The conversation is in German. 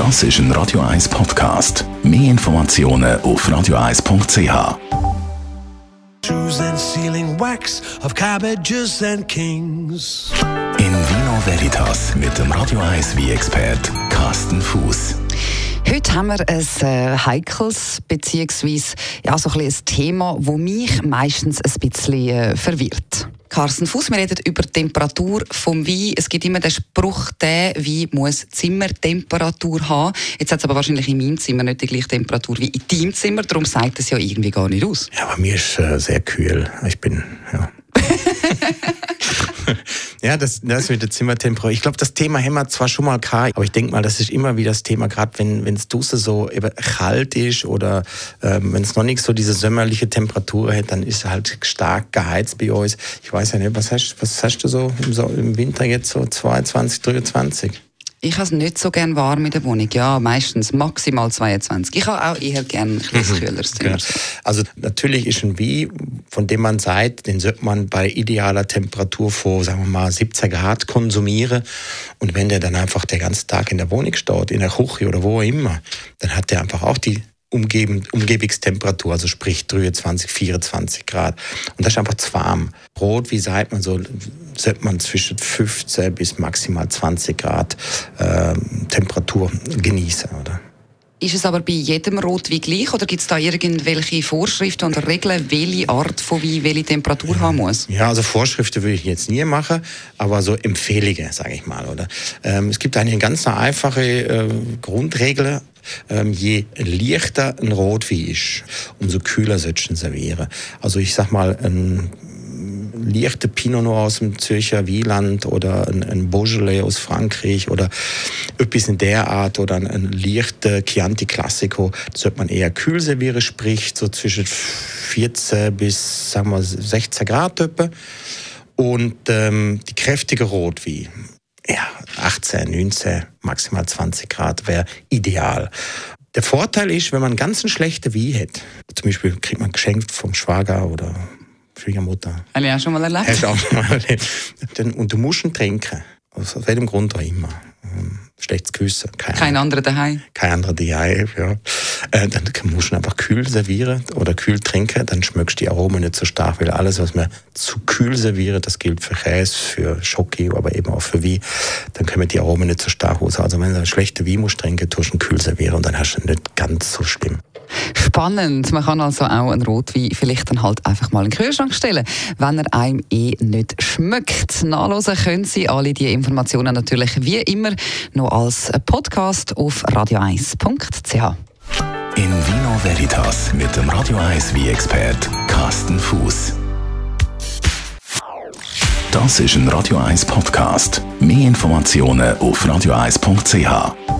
Das ist ein Radio 1 Podcast. Mehr Informationen auf radio1.ch. Shoes and sealing wax of cabbages and kings. In Vino Veritas mit dem Radio 1 wie expert Carsten Fuß. Heute haben wir ein äh, heikles beziehungsweise ja, so ein, ein Thema, das mich meistens ein bisschen äh, verwirrt. Carsten Fuß, wir reden über die Temperatur vom Wein. Es gibt immer den Spruch, der Wein muss Zimmertemperatur haben. Jetzt hat es aber wahrscheinlich in meinem Zimmer nicht die gleiche Temperatur wie in deinem Zimmer. Darum sagt es ja irgendwie gar nicht aus. Ja, bei mir ist äh, sehr kühl. Ich bin, ja. ja, das, das mit der Zimmertemperatur. Ich glaube, das Thema hämmert zwar schon mal kalt, aber ich denke mal, das ist immer wieder das Thema, gerade wenn es Dusse so eben kalt ist oder ähm, wenn es noch nicht so diese sommerliche Temperatur hat, dann ist halt stark geheizt bei uns. Ich weiß ja nicht, was hast, was hast du so im, so im Winter jetzt so 22, 23? Ich habe es nicht so gerne warm in der Wohnung. Ja, meistens maximal 22. Ich habe auch eher gerne ein bisschen mhm. kühleres Zimmer. Ja. Also natürlich ist ein Wein, von dem man sagt, den sollte man bei idealer Temperatur vor, sagen wir mal, 17 Grad konsumieren. Und wenn der dann einfach den ganzen Tag in der Wohnung steht, in der Küche oder wo immer, dann hat der einfach auch die Umgeben, Umgebungstemperatur, also sprich 23, 24 Grad. Und das ist einfach zu warm. Rot, wie sagt man so, sollte man zwischen 15 bis maximal 20 Grad äh, Temperatur genießen, oder? Ist es aber bei jedem Rotwein gleich oder gibt es da irgendwelche Vorschriften oder Regeln, welche Art von Wein welche Temperatur haben muss? Ja, also Vorschriften würde ich jetzt nie machen, aber so Empfehlungen, sage ich mal. Oder? Ähm, es gibt eine ganz einfache äh, Grundregel. Ähm, je leichter ein Rotwein ist, umso kühler sollst du servieren. Also ich sag mal, ein leichte Pinot Noir aus dem Zürcher Wieland oder ein, ein Beaujolais aus Frankreich oder etwas in der Art oder ein, ein leichter Chianti Classico, das sollte man eher kühl servieren, sprich so zwischen 14 bis sagen wir 16 Grad Töppe. Und ähm, die kräftige Rotwein, ja, 18, 19, maximal 20 Grad wäre ideal. Der Vorteil ist, wenn man ganz eine schlechte Wein hat, zum Beispiel kriegt man geschenkt vom Schwager oder Schwiegermutter. Habe ich auch schon mal erlebt. Hast du auch schon mal erlebt. Und du musst ihn trinken. Aus welchem Grund auch immer. Schlechtes Gewissen. Kein, Kein anderer daheim. Kein anderer daheim, ja. Äh, dann musst du einfach kühl servieren oder kühl trinken, dann schmeckst du die Aromen nicht so stark, weil alles, was man zu kühl serviert, das gilt für Käse, für Schoki, aber eben auch für Wein, dann können die Aromen nicht so stark raus. Also wenn du eine schlechte Wein musst trinken, tust du ihn kühl servieren und dann hast du ihn nicht ganz so schlimm. Spannend. Man kann also auch einen Rotwein vielleicht dann halt einfach mal in den Kühlschrank stellen, wenn er einem eh nicht schmeckt. Nachlesen können Sie alle diese Informationen natürlich wie immer noch als Podcast auf radio1.ch. In Vino Veritas mit dem Radio 1 wie expert Carsten Fuß. Das ist ein Radio 1 Podcast. Mehr Informationen auf radio1.ch.